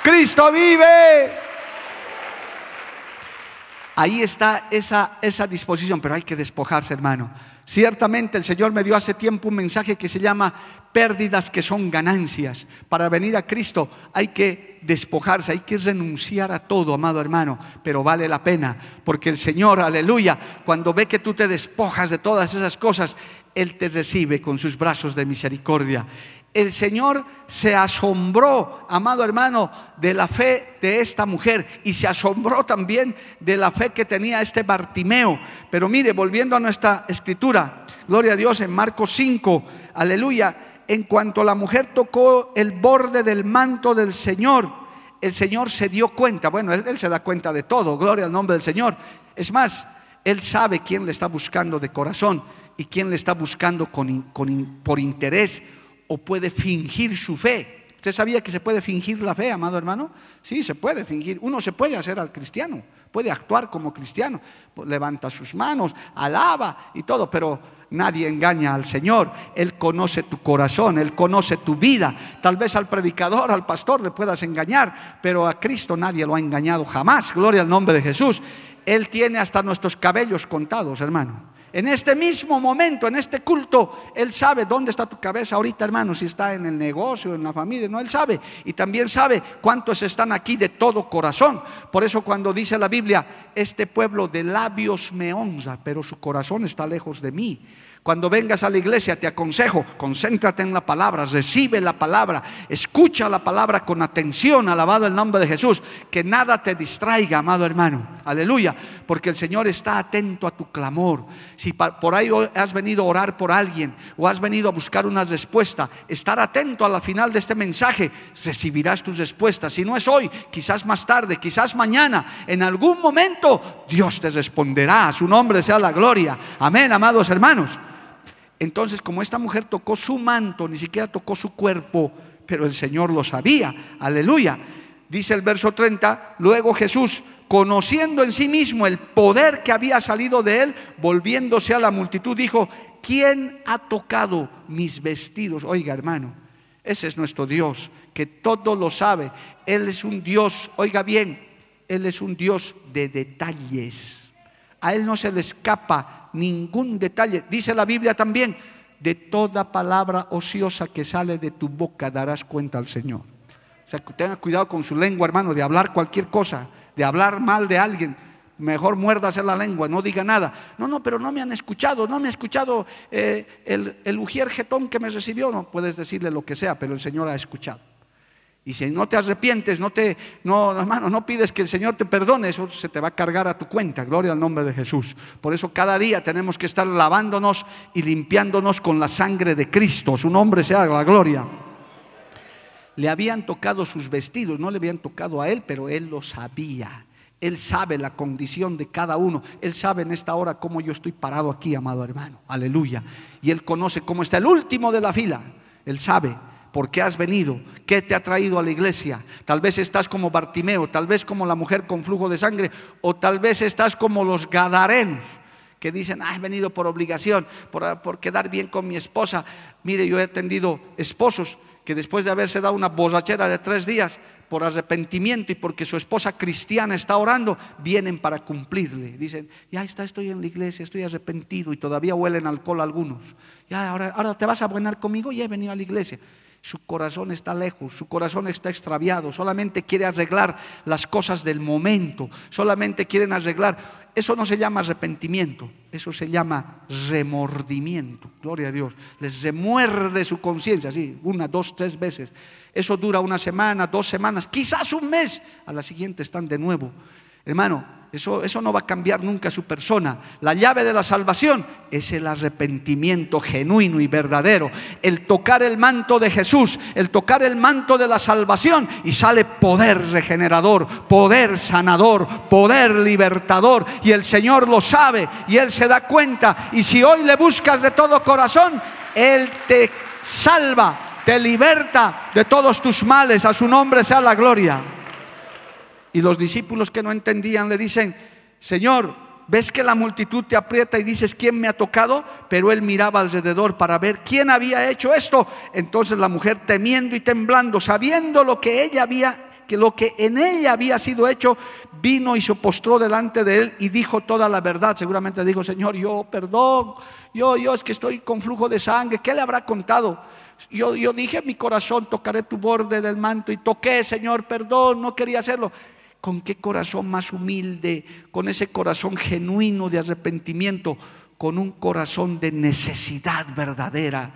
Cristo vive. Ahí está esa, esa disposición, pero hay que despojarse, hermano. Ciertamente el Señor me dio hace tiempo un mensaje que se llama pérdidas que son ganancias. Para venir a Cristo hay que despojarse, hay que renunciar a todo, amado hermano, pero vale la pena, porque el Señor, aleluya, cuando ve que tú te despojas de todas esas cosas, Él te recibe con sus brazos de misericordia el Señor se asombró, amado hermano, de la fe de esta mujer y se asombró también de la fe que tenía este Bartimeo. Pero mire, volviendo a nuestra escritura, gloria a Dios en Marcos 5, aleluya, en cuanto la mujer tocó el borde del manto del Señor, el Señor se dio cuenta, bueno, él, se da cuenta de todo, gloria al nombre del Señor. Es más, él sabe quién le está buscando de corazón y quién le está buscando por interés o puede fingir su fe. ¿Usted sabía que se puede fingir la fe, amado hermano? Sí, se puede fingir. Uno se puede hacer al cristiano, puede actuar como cristiano, levanta sus manos, alaba y todo, pero nadie engaña al Señor. Él conoce tu corazón, Él conoce tu vida. Tal vez al predicador, al pastor le puedas engañar, pero a Cristo nadie lo ha engañado jamás. Gloria al nombre de Jesús. Él tiene hasta nuestros cabellos contados, hermano. En este mismo momento, en este culto, Él sabe dónde está tu cabeza ahorita, hermano, si está en el negocio, en la familia, no, Él sabe. Y también sabe cuántos están aquí de todo corazón. Por eso cuando dice la Biblia, este pueblo de labios me honra, pero su corazón está lejos de mí. Cuando vengas a la iglesia te aconsejo, concéntrate en la palabra, recibe la palabra, escucha la palabra con atención, alabado el nombre de Jesús, que nada te distraiga, amado hermano. Aleluya, porque el Señor está atento a tu clamor. Si por ahí has venido a orar por alguien o has venido a buscar una respuesta, estar atento a la final de este mensaje, recibirás tus respuestas. Si no es hoy, quizás más tarde, quizás mañana, en algún momento Dios te responderá. Su nombre sea la gloria. Amén, amados hermanos. Entonces, como esta mujer tocó su manto, ni siquiera tocó su cuerpo, pero el Señor lo sabía. Aleluya. Dice el verso 30, luego Jesús, conociendo en sí mismo el poder que había salido de él, volviéndose a la multitud, dijo, ¿quién ha tocado mis vestidos? Oiga, hermano, ese es nuestro Dios, que todo lo sabe. Él es un Dios, oiga bien, Él es un Dios de detalles. A Él no se le escapa ningún detalle. Dice la Biblia también, de toda palabra ociosa que sale de tu boca darás cuenta al Señor. O sea, tenga cuidado con su lengua, hermano, de hablar cualquier cosa, de hablar mal de alguien. Mejor muérdase la lengua, no diga nada. No, no, pero no me han escuchado, no me ha escuchado eh, el, el ujier jetón que me recibió. No, puedes decirle lo que sea, pero el Señor ha escuchado. Y si no te arrepientes, no te, no, hermano, no pides que el Señor te perdone, eso se te va a cargar a tu cuenta. Gloria al nombre de Jesús. Por eso cada día tenemos que estar lavándonos y limpiándonos con la sangre de Cristo. Su nombre sea la gloria. Le habían tocado sus vestidos, no le habían tocado a él, pero él lo sabía. Él sabe la condición de cada uno. Él sabe en esta hora cómo yo estoy parado aquí, amado hermano. Aleluya. Y él conoce cómo está el último de la fila. Él sabe por qué has venido, qué te ha traído a la iglesia. Tal vez estás como Bartimeo, tal vez como la mujer con flujo de sangre, o tal vez estás como los gadarenos que dicen, ah, he venido por obligación, por, quedar bien con mi esposa. Mire, yo he atendido esposos que después de haberse dado una borrachera de tres días, por arrepentimiento y porque su esposa cristiana está orando, vienen para cumplirle. Dicen, ya está, estoy en la iglesia, estoy arrepentido y todavía huelen alcohol algunos. Ya, ahora, ahora te vas a buenar conmigo y he venido a la iglesia su corazón está lejos, su corazón está extraviado, solamente quiere arreglar las cosas del momento, solamente quieren arreglar. Eso no se llama arrepentimiento, eso se llama remordimiento. Gloria a Dios. Les remuerde su conciencia, sí, una, dos, tres veces. Eso dura una semana, dos semanas, quizás un mes. A la siguiente están de nuevo. Hermano, Eso, eso, no va a cambiar nunca su persona. La llave de la salvación es el arrepentimiento genuino y verdadero. El tocar el manto de Jesús, el tocar el manto de la salvación y sale poder regenerador, poder sanador, poder libertador. Y el Señor lo sabe y Él se da cuenta. Y si hoy le buscas de todo corazón, Él te salva, te liberta de todos tus males. A su nombre sea la gloria. Y los discípulos que no entendían le dicen, Señor, ves que la multitud te aprieta y dices, ¿quién me ha tocado? Pero él miraba alrededor para ver quién había hecho esto. Entonces la mujer temiendo y temblando, sabiendo lo que ella había que lo que en ella había sido hecho, vino y se postró delante de él y dijo toda la verdad. Seguramente dijo, Señor, yo perdón, yo, yo es que estoy con flujo de sangre, ¿qué le habrá contado? Yo, yo dije en mi corazón, tocaré tu borde del manto y toqué, Señor, perdón, no quería hacerlo con qué corazón más humilde, con ese corazón genuino de arrepentimiento, con un corazón de necesidad verdadera.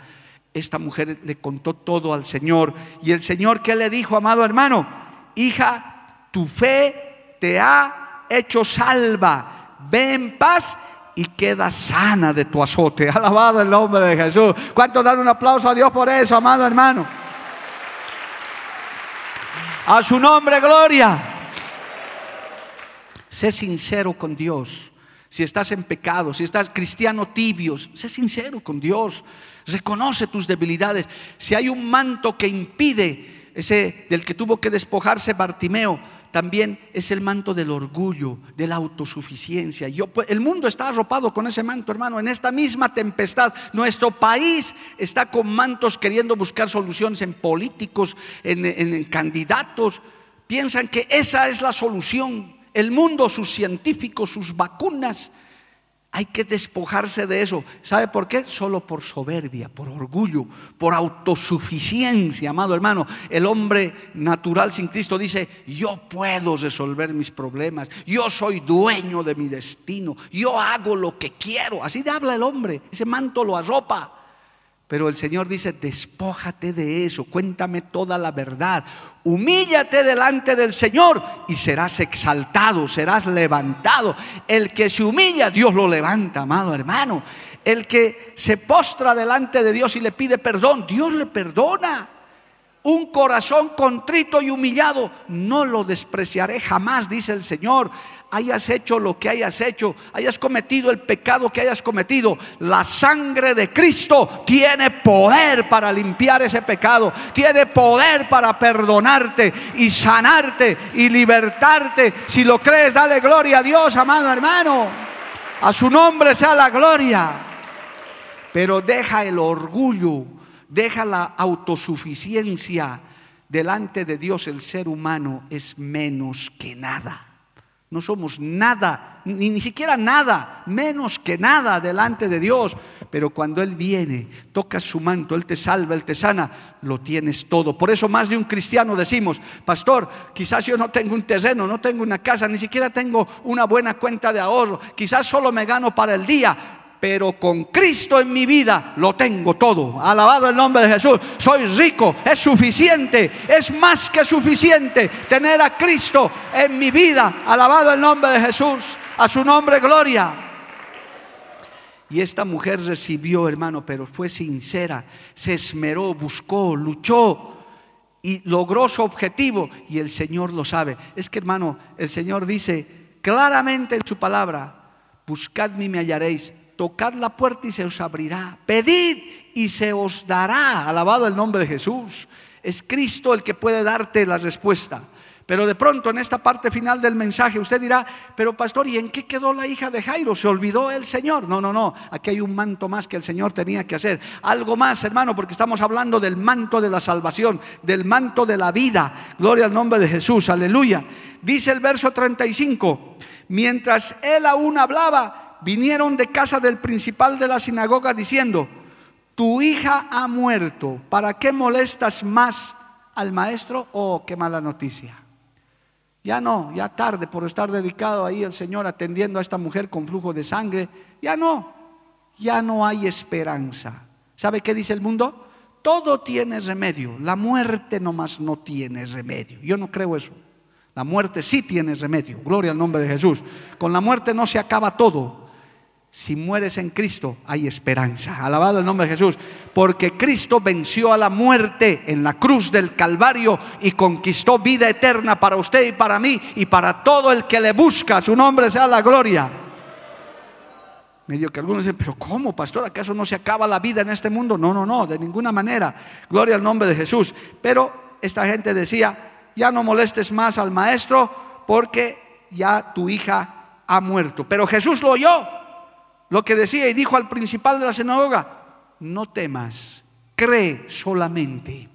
Esta mujer le contó todo al Señor. Y el Señor, ¿qué le dijo, amado hermano? Hija, tu fe te ha hecho salva. Ve en paz y queda sana de tu azote. Alabado el nombre de Jesús. ¿Cuánto dar un aplauso a Dios por eso, amado hermano? A su nombre, gloria. Sé sincero con Dios. Si estás en pecado, si estás cristiano tibio, sé sincero con Dios. Reconoce tus debilidades. Si hay un manto que impide ese del que tuvo que despojarse Bartimeo, también es el manto del orgullo, de la autosuficiencia. El mundo está arropado con ese manto, hermano. En esta misma tempestad, nuestro país está con mantos queriendo buscar soluciones en políticos, en candidatos. Piensan que esa es la solución el mundo, sus científicos, sus vacunas. Hay que despojarse de eso. ¿Sabe por qué? Solo por soberbia, por orgullo, por autosuficiencia, amado hermano. El hombre natural sin Cristo dice, yo puedo resolver mis problemas, yo soy dueño de mi destino, yo hago lo que quiero. Así habla el hombre, ese manto lo arropa. Pero el Señor dice, despójate de eso, cuéntame toda la verdad, humíllate delante del Señor y serás exaltado, serás levantado. El que se humilla, Dios lo levanta, amado hermano. El que se postra delante de Dios y le pide perdón, Dios le perdona. Un corazón contrito y humillado, no lo despreciaré jamás, dice el Señor hayas hecho lo que hayas hecho, hayas cometido el pecado que hayas cometido, la sangre de Cristo tiene poder para limpiar ese pecado, tiene poder para perdonarte y sanarte y libertarte. Si lo crees, dale gloria a Dios, amado hermano. A su nombre sea la gloria. Pero deja el orgullo, deja la autosuficiencia. Delante de Dios el ser humano es menos que nada. No somos nada, ni, ni siquiera nada, menos que nada delante de Dios. Pero cuando Él viene, toca su manto, Él te salva, Él te sana, lo tienes todo. Por eso más de un cristiano decimos, pastor, quizás yo no tengo un terreno, no tengo una casa, ni siquiera tengo una buena cuenta de ahorro, quizás solo me gano para el día, pero con Cristo en mi vida lo tengo todo. Alabado el nombre de Jesús. Soy rico, es suficiente, es más que suficiente tener a Cristo en mi vida. Alabado el nombre de Jesús. A su nombre, gloria. Y esta mujer recibió, hermano, pero fue sincera, se esmeró, buscó, luchó y logró su objetivo. Y el Señor lo sabe. Es que, hermano, el Señor dice claramente en su palabra, buscadme y me hallaréis tocad la puerta y se os abrirá, pedid y se os dará, alabado el nombre de Jesús. Es Cristo el que puede darte la respuesta. Pero de pronto en esta parte final del mensaje usted dirá, pero pastor, ¿y en qué quedó la hija de Jairo? ¿Se olvidó el Señor? No, no, no, aquí hay un manto más que el Señor tenía que hacer. Algo más, hermano, porque estamos hablando del manto de la salvación, del manto de la vida. Gloria al nombre de Jesús, aleluya. Dice el verso 35, mientras él aún hablaba, vinieron de casa del principal de la sinagoga diciendo, tu hija ha muerto, ¿para qué molestas más al maestro? Oh, qué mala noticia. Ya no, ya tarde por estar dedicado ahí el Señor atendiendo a esta mujer con flujo de sangre. Ya no, ya no hay esperanza. ¿Sabe qué dice el mundo? Todo tiene remedio. La muerte nomás no tiene remedio. Yo no creo eso. La muerte sí tiene remedio. Gloria al nombre de Jesús. Con la muerte no se acaba todo. Si mueres en Cristo, hay esperanza. Alabado el nombre de Jesús. Porque Cristo venció a la muerte en la cruz del Calvario y conquistó vida eterna para usted y para mí y para todo el que le busca. Su nombre sea la gloria. Medio que algunos dicen, pero ¿cómo, pastor? ¿Acaso no se acaba la vida en este mundo? No, no, no, de ninguna manera. Gloria al nombre de Jesús. Pero esta gente decía, ya no molestes más al maestro porque ya tu hija ha muerto. Pero Jesús lo oyó, lo que decía y dijo al principal de la sinagoga, no temas, cree solamente.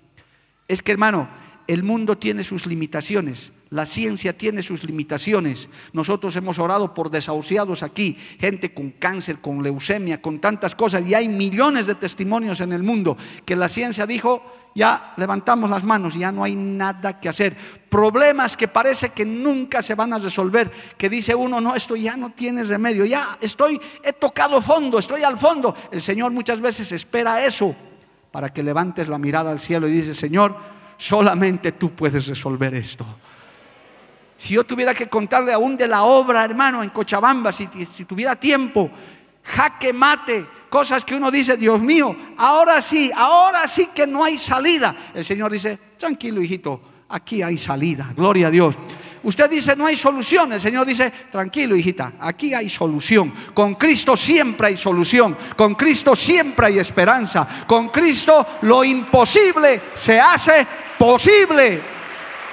Es que hermano, el mundo tiene sus limitaciones, la ciencia tiene sus limitaciones. Nosotros hemos orado por desahuciados aquí, gente con cáncer, con leucemia, con tantas cosas, y hay millones de testimonios en el mundo que la ciencia dijo, ya levantamos las manos, ya no hay nada que hacer. Problemas que parece que nunca se van a resolver, que dice uno, no, esto ya no tiene remedio, ya estoy, he tocado fondo, estoy al fondo. El Señor muchas veces espera eso para que levantes la mirada al cielo y dices, Señor, solamente tú puedes resolver esto. Si yo tuviera que contarle aún de la obra, hermano, en Cochabamba, si, tuviera tiempo, jaque mate, cosas que uno dice, Dios mío, ahora sí, ahora sí que no hay salida. El Señor dice, tranquilo hijito, aquí hay salida, gloria a Dios. Usted dice, no hay solución. El Señor dice, tranquilo hijita, aquí hay solución. Con Cristo siempre hay solución. Con Cristo siempre hay esperanza. Con Cristo lo imposible se hace posible.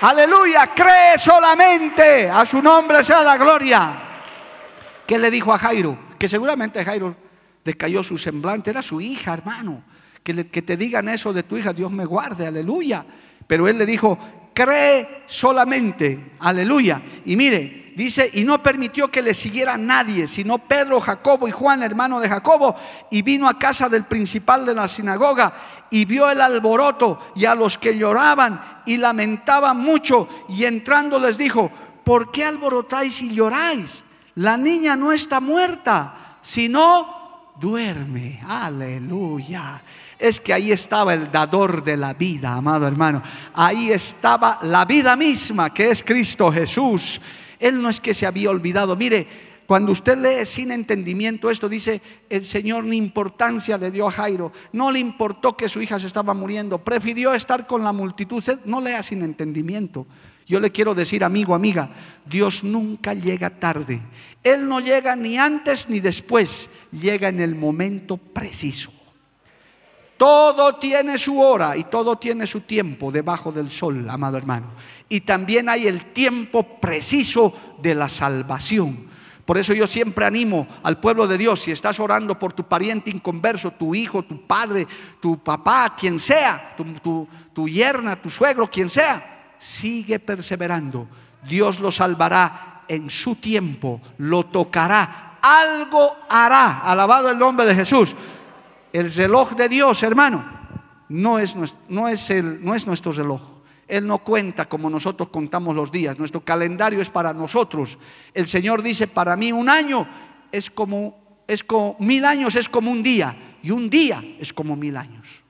Aleluya, cree solamente. A su nombre sea la gloria. ¿Qué le dijo a Jairo? Que seguramente Jairo decayó su semblante. Era su hija, hermano. Que, que te digan eso de tu hija, Dios me guarde, aleluya. Pero él le dijo, cree solamente, aleluya. Y mire, dice, y no permitió que le siguiera nadie, sino Pedro, Jacobo y Juan, hermano de Jacobo, y vino a casa del principal de la sinagoga y vio el alboroto y a los que lloraban y lamentaban mucho, y entrando les dijo, ¿por qué alborotáis y lloráis? La niña no está muerta, sino duerme. Aleluya es que ahí estaba el dador de la vida, amado hermano. Ahí estaba la vida misma, que es Cristo Jesús. Él no es que se había olvidado. Mire, cuando usted lee sin entendimiento esto, dice, el Señor ni importancia le dio a Jairo, no le importó que su hija se estaba muriendo, prefirió estar con la multitud. no lea sin entendimiento. Yo le quiero decir, amigo, amiga, Dios nunca llega tarde. Él no llega ni antes ni después, llega en el momento preciso. Todo tiene su hora y todo tiene su tiempo debajo del sol, amado hermano. Y también hay el tiempo preciso de la salvación. Por eso yo siempre animo al pueblo de Dios, si estás orando por tu pariente inconverso, tu hijo, tu padre, tu papá, quien sea, tu, yerna, tu suegro, quien sea, sigue perseverando. Dios lo salvará en su tiempo, lo tocará, algo hará. Alabado el nombre de Jesús. El reloj de Dios, hermano, no es nuestro reloj. Él no cuenta como nosotros contamos los días. Nuestro calendario es para nosotros. El Señor dice, para mí un año es como, es como mil años es como un día y un día es como mil años.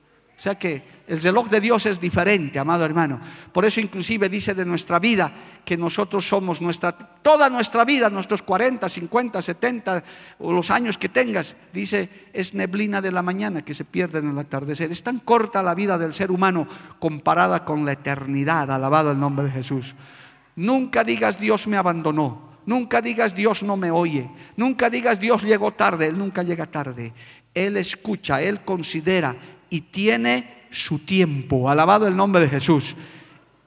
O sea que el reloj de Dios es diferente, amado hermano. Por eso inclusive dice de nuestra vida que nosotros somos nuestra, toda nuestra vida, nuestros 40, 50, 70 o los años que tengas, dice, es neblina de la mañana que se pierde en el atardecer. Es tan corta la vida del ser humano comparada con la eternidad, alabado el nombre de Jesús. Nunca digas Dios me abandonó. Nunca digas Dios no me oye. Nunca digas Dios llegó tarde. Él nunca llega tarde. Él escucha, Él considera y tiene su tiempo. Alabado el nombre de Jesús.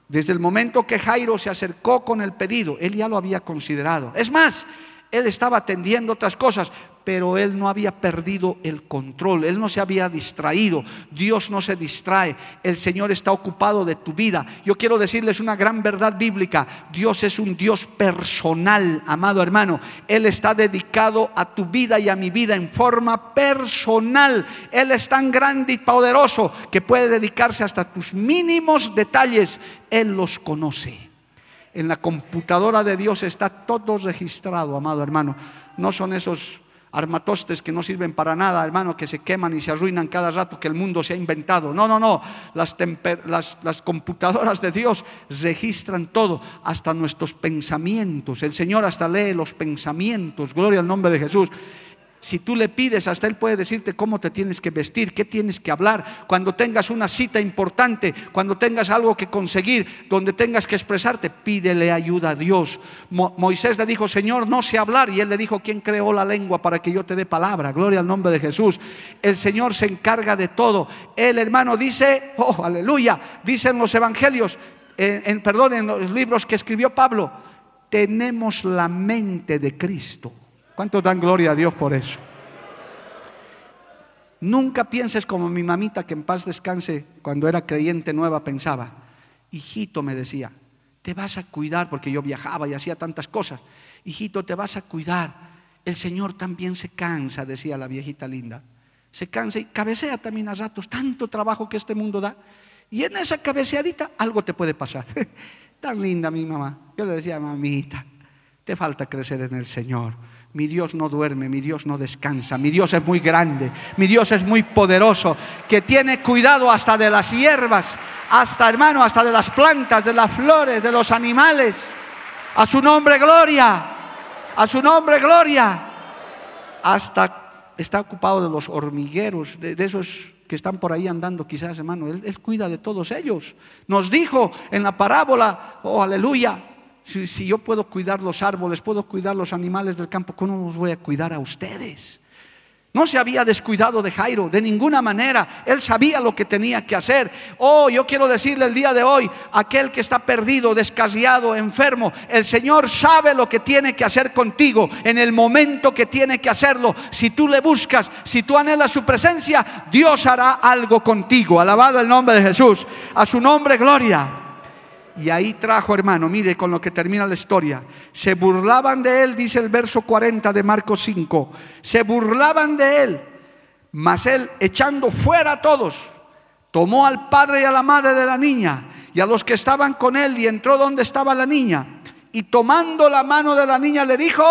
Desde el momento que Jairo se acercó con el pedido, él ya lo había considerado. Es más, él estaba atendiendo otras cosas, pero él no había perdido el control, él no se había distraído, Dios no se distrae, el Señor está ocupado de tu vida. Yo quiero decirles una gran verdad bíblica, Dios es un Dios personal, amado hermano, Él está dedicado a tu vida y a mi vida en forma personal, Él es tan grande y poderoso que puede dedicarse hasta tus mínimos detalles, Él los conoce. En la computadora de Dios está todo registrado, amado hermano. No son esos armatostes que no sirven para nada, hermano, que se queman y se arruinan cada rato que el mundo se ha inventado. No, no, no. Las, computadoras de Dios registran todo, hasta nuestros pensamientos. El Señor hasta lee los pensamientos. Gloria al nombre de Jesús. Si tú le pides, hasta Él puede decirte cómo te tienes que vestir, qué tienes que hablar. Cuando tengas una cita importante, cuando tengas algo que conseguir, donde tengas que expresarte, pídele ayuda a Dios. Moisés le dijo, Señor, no sé hablar. Y Él le dijo, ¿quién creó la lengua para que yo te dé palabra? Gloria al nombre de Jesús. El Señor se encarga de todo. El hermano dice, oh, aleluya, dice en los evangelios, en, perdón, en los libros que escribió Pablo, tenemos la mente de Cristo. ¿Cuánto dan gloria a Dios por eso? Nunca pienses como mi mamita que en paz descanse cuando era creyente nueva pensaba. Hijito me decía, te vas a cuidar porque yo viajaba y hacía tantas cosas. Hijito, te vas a cuidar. El Señor también se cansa, decía la viejita linda. Se cansa y cabecea también a ratos, tanto trabajo que este mundo da. Y en esa cabeceadita algo te puede pasar. Tan linda mi mamá. Yo le decía, mamita, te falta crecer en el Señor. Mi Dios no duerme, mi Dios no descansa, mi Dios es muy grande, mi Dios es muy poderoso, que tiene cuidado hasta de las hierbas, hasta hermano, hasta de las plantas, de las flores, de los animales. A su nombre gloria, a su nombre gloria. Hasta está ocupado de los hormigueros, de, esos que están por ahí andando quizás, hermano. Él, cuida de todos ellos. Nos dijo en la parábola, oh aleluya, si, yo puedo cuidar los árboles, puedo cuidar los animales del campo, ¿cómo los voy a cuidar a ustedes? No se había descuidado de Jairo de ninguna manera. Él sabía lo que tenía que hacer. Oh, yo quiero decirle el día de hoy, aquel que está perdido, descasiado, enfermo, el Señor sabe lo que tiene que hacer contigo en el momento que tiene que hacerlo. Si tú le buscas, si tú anhelas su presencia, Dios hará algo contigo. Alabado el nombre de Jesús. A su nombre, gloria. Y ahí trajo, hermano, mire con lo que termina la historia. Se burlaban de él, dice el verso 40 de Marcos 5. Se burlaban de él, mas él echando fuera a todos, tomó al padre y a la madre de la niña y a los que estaban con él y entró donde estaba la niña. Y tomando la mano de la niña le dijo,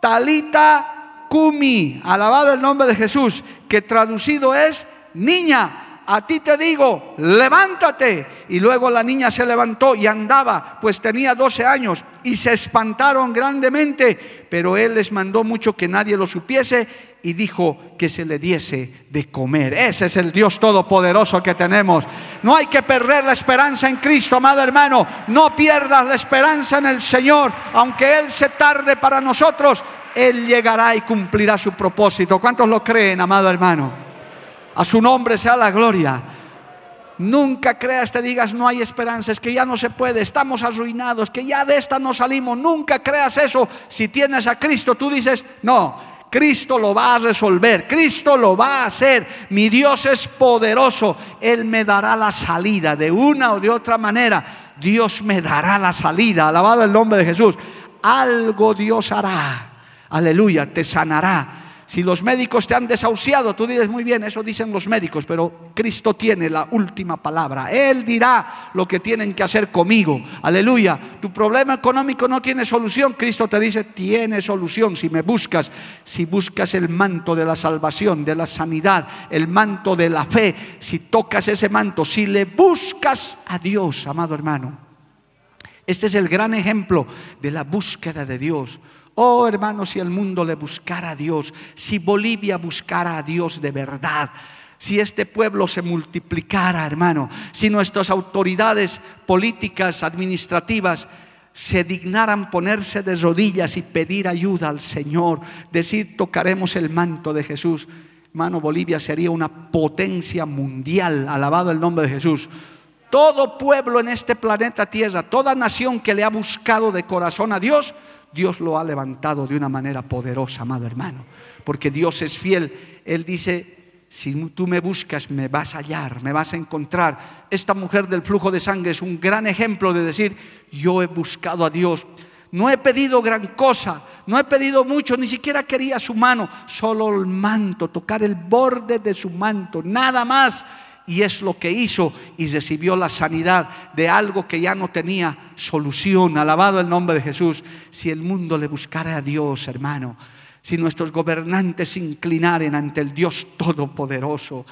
Talita Kumi, alabado el nombre de Jesús, que traducido es niña a ti te digo, levántate. Y luego la niña se levantó y andaba, pues tenía 12 años, y se espantaron grandemente, pero él les mandó mucho que nadie lo supiese y dijo que se le diese de comer. Ese es el Dios todopoderoso que tenemos. No hay que perder la esperanza en Cristo, amado hermano. No pierdas la esperanza en el Señor, aunque Él se tarde para nosotros. Él llegará y cumplirá su propósito. ¿Cuántos lo creen, amado hermano? A su nombre sea la gloria. Nunca creas, te digas, no hay esperanza, es que ya no se puede, estamos arruinados, que ya de esta no salimos. Nunca creas eso. Si tienes a Cristo, tú dices, no, Cristo lo va a resolver, Cristo lo va a hacer. Mi Dios es poderoso, Él me dará la salida de una o de otra manera. Dios me dará la salida, alabado el nombre de Jesús. Algo Dios hará, aleluya, te sanará si los médicos te han desahuciado, tú dices muy bien, eso dicen los médicos, pero Cristo tiene la última palabra. Él dirá lo que tienen que hacer conmigo. Aleluya. Tu problema económico no tiene solución. Cristo te dice, tiene solución si me buscas. Si buscas el manto de la salvación, de la sanidad, el manto de la fe, si tocas ese manto, si le buscas a Dios, amado hermano. Este es el gran ejemplo de la búsqueda de Dios. Oh hermanos, si el mundo le buscara a Dios, si Bolivia buscara a Dios de verdad, si este pueblo se multiplicara, hermano, si nuestras autoridades políticas, administrativas, se dignaran ponerse de rodillas y pedir ayuda al Señor, decir, tocaremos el manto de Jesús, hermano, Bolivia sería una potencia mundial, alabado el nombre de Jesús. Todo pueblo en este planeta Tierra, toda nación que le ha buscado de corazón a Dios, Dios lo ha levantado de una manera poderosa, amado hermano, porque Dios es fiel. Él dice, si tú me buscas, me vas a hallar, me vas a encontrar. Esta mujer del flujo de sangre es un gran ejemplo de decir, yo he buscado a Dios. No he pedido gran cosa, no he pedido mucho, ni siquiera quería su mano, solo el manto, tocar el borde de su manto, nada más y es lo que hizo y recibió la sanidad de algo que ya no tenía solución. Alabado el nombre de Jesús. Si el mundo le buscara a Dios, hermano, si nuestros gobernantes se inclinaren ante el Dios Todopoderoso.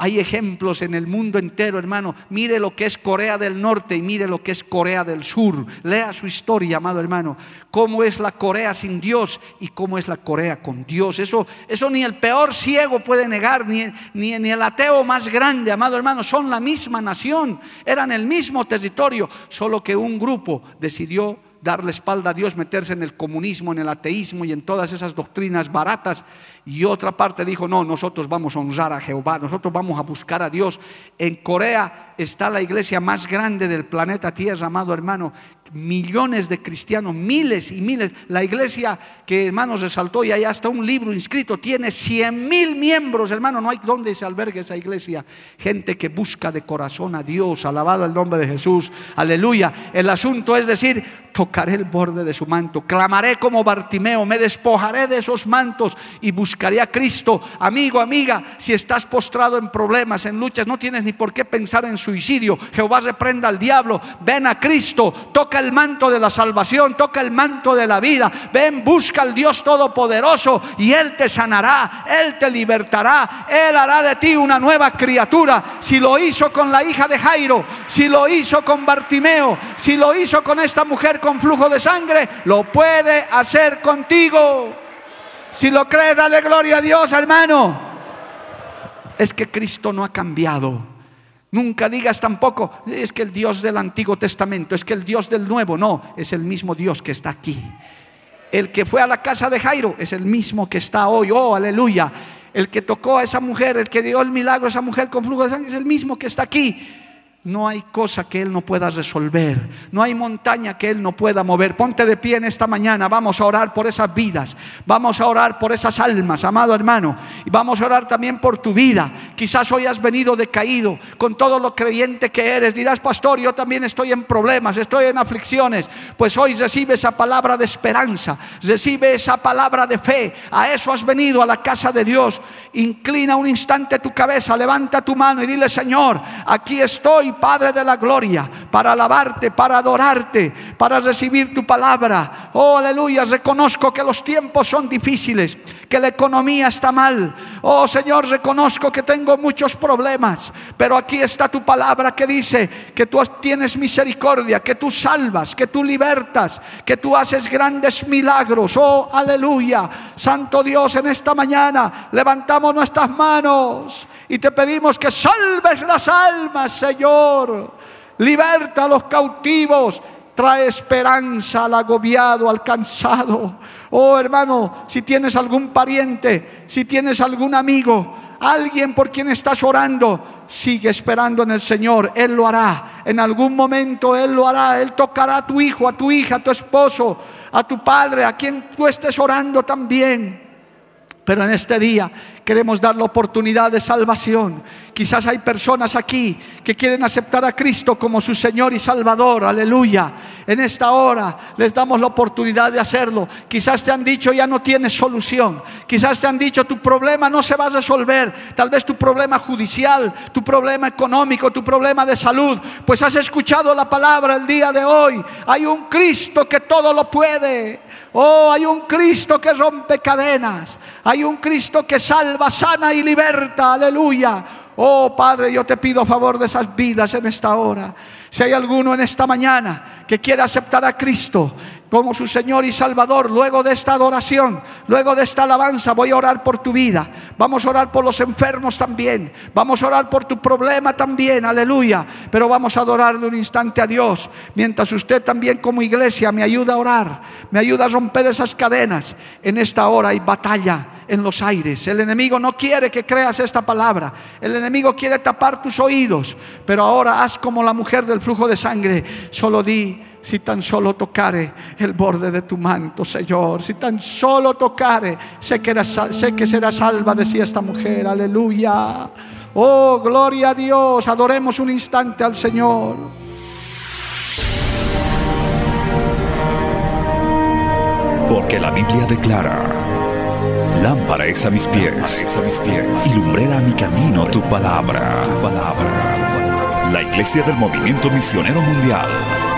Hay ejemplos en el mundo entero, hermano. Mire lo que es Corea del Norte y mire lo que es Corea del Sur. Lea su historia, amado hermano. Cómo es la Corea sin Dios y cómo es la Corea con Dios. Eso, eso ni el peor ciego puede negar, ni, ni, ni el ateo más grande, amado hermano. Son la misma nación, eran el mismo territorio, solo que un grupo decidió darle espalda a Dios, meterse en el comunismo, en el ateísmo y en todas esas doctrinas baratas. Y otra parte dijo, no, nosotros vamos a honrar a Jehová, nosotros vamos a buscar a Dios. En Corea está la iglesia más grande del planeta Tierra, amado hermano, millones de cristianos, miles y miles. La iglesia que hermanos resaltó y hay hasta un libro inscrito, tiene cien mil miembros, hermano, no hay donde se albergue esa iglesia. Gente que busca de corazón a Dios, alabado el nombre de Jesús, aleluya. El asunto es decir, tocaré el borde de su manto, clamaré como Bartimeo, me despojaré de esos mantos y buscaré a Cristo. Amigo, amiga, si estás postrado en problemas, en luchas, no tienes ni por qué pensar en suicidio. Jehová reprenda al diablo, ven a Cristo, toca el manto de la salvación, toca el manto de la vida. Ven, busca al Dios Todopoderoso y Él te sanará, Él te libertará, Él hará de ti una nueva criatura. Si lo hizo con la hija de Jairo, si lo hizo con Bartimeo, si lo hizo con esta mujer con flujo de sangre, lo puede hacer contigo. Si lo crees, dale gloria a Dios, hermano. Es que Cristo no ha cambiado. Nunca digas tampoco, es que el Dios del Antiguo Testamento, es que el Dios del Nuevo, no, es el mismo Dios que está aquí. El que fue a la casa de Jairo es el mismo que está hoy, oh, aleluya. El que tocó a esa mujer, el que dio el milagro a esa mujer con flujo de sangre es el mismo que está aquí. No hay cosa que Él no pueda resolver. No hay montaña que Él no pueda mover. Ponte de pie en esta mañana. Vamos a orar por esas vidas. Vamos a orar por esas almas, amado hermano. Y vamos a orar también por tu vida. Quizás hoy has venido decaído con todo lo creyente que eres. Dirás, pastor, yo también estoy en problemas, estoy en aflicciones. Pues hoy recibe esa palabra de esperanza. Recibe esa palabra de fe. A eso has venido a la casa de Dios. Inclina un instante tu cabeza, levanta tu mano y dile, Señor, aquí estoy Padre de la gloria, para alabarte, para adorarte, para recibir tu palabra. Oh, aleluya, reconozco que los tiempos son difíciles, que la economía está mal. Oh, Señor, reconozco que tengo muchos problemas, pero aquí está tu palabra que dice que tú tienes misericordia, que tú salvas, que tú libertas, que tú haces grandes milagros. Oh, aleluya. Santo Dios, en esta mañana levantamos nuestras manos y te pedimos que salves las almas, Señor. Liberta a los cautivos. Trae esperanza al agobiado, al cansado. Oh hermano, si tienes algún pariente, si tienes algún amigo, alguien por quien estás orando, sigue esperando en el Señor. Él lo hará. En algún momento Él lo hará. Él tocará a tu hijo, a tu hija, a tu esposo, a tu padre, a quien tú estés orando también. Pero en este día queremos dar la oportunidad de salvación. Quizás hay personas aquí que quieren aceptar a Cristo como su Señor y Salvador. Aleluya. En esta hora les damos la oportunidad de hacerlo. Quizás te han dicho ya no tienes solución. Quizás te han dicho tu problema no se va a resolver. Tal vez tu problema judicial, tu problema económico, tu problema de salud. Pues has escuchado la palabra el día de hoy. Hay un Cristo que todo lo puede. Oh, hay un Cristo que rompe cadenas. Hay un Cristo que salva, sana y liberta. Aleluya. Oh Padre, yo te pido favor de esas vidas en esta hora. Si hay alguno en esta mañana que quiera aceptar a Cristo como su Señor y Salvador, luego de esta adoración, luego de esta alabanza, voy a orar por tu vida. Vamos a orar por los enfermos también. Vamos a orar por tu problema también, aleluya. Pero vamos a adorarle un instante a Dios. Mientras usted también como iglesia me ayuda a orar, me ayuda a romper esas cadenas. En esta hora hay batalla en los aires. El enemigo no quiere que creas esta palabra. El enemigo quiere tapar tus oídos. Pero ahora haz como la mujer del flujo de sangre. Solo di, si tan solo tocare el borde de tu manto, Señor. Si tan solo tocare, sé que, sé que será salva, decía esta mujer. Aleluya. Oh, gloria a Dios. Adoremos un instante al Señor. Porque la Biblia declara Lámpara es a mis pies, a mis pies, y lumbrera a mi camino tu palabra. tu palabra. La Iglesia del Movimiento Misionero Mundial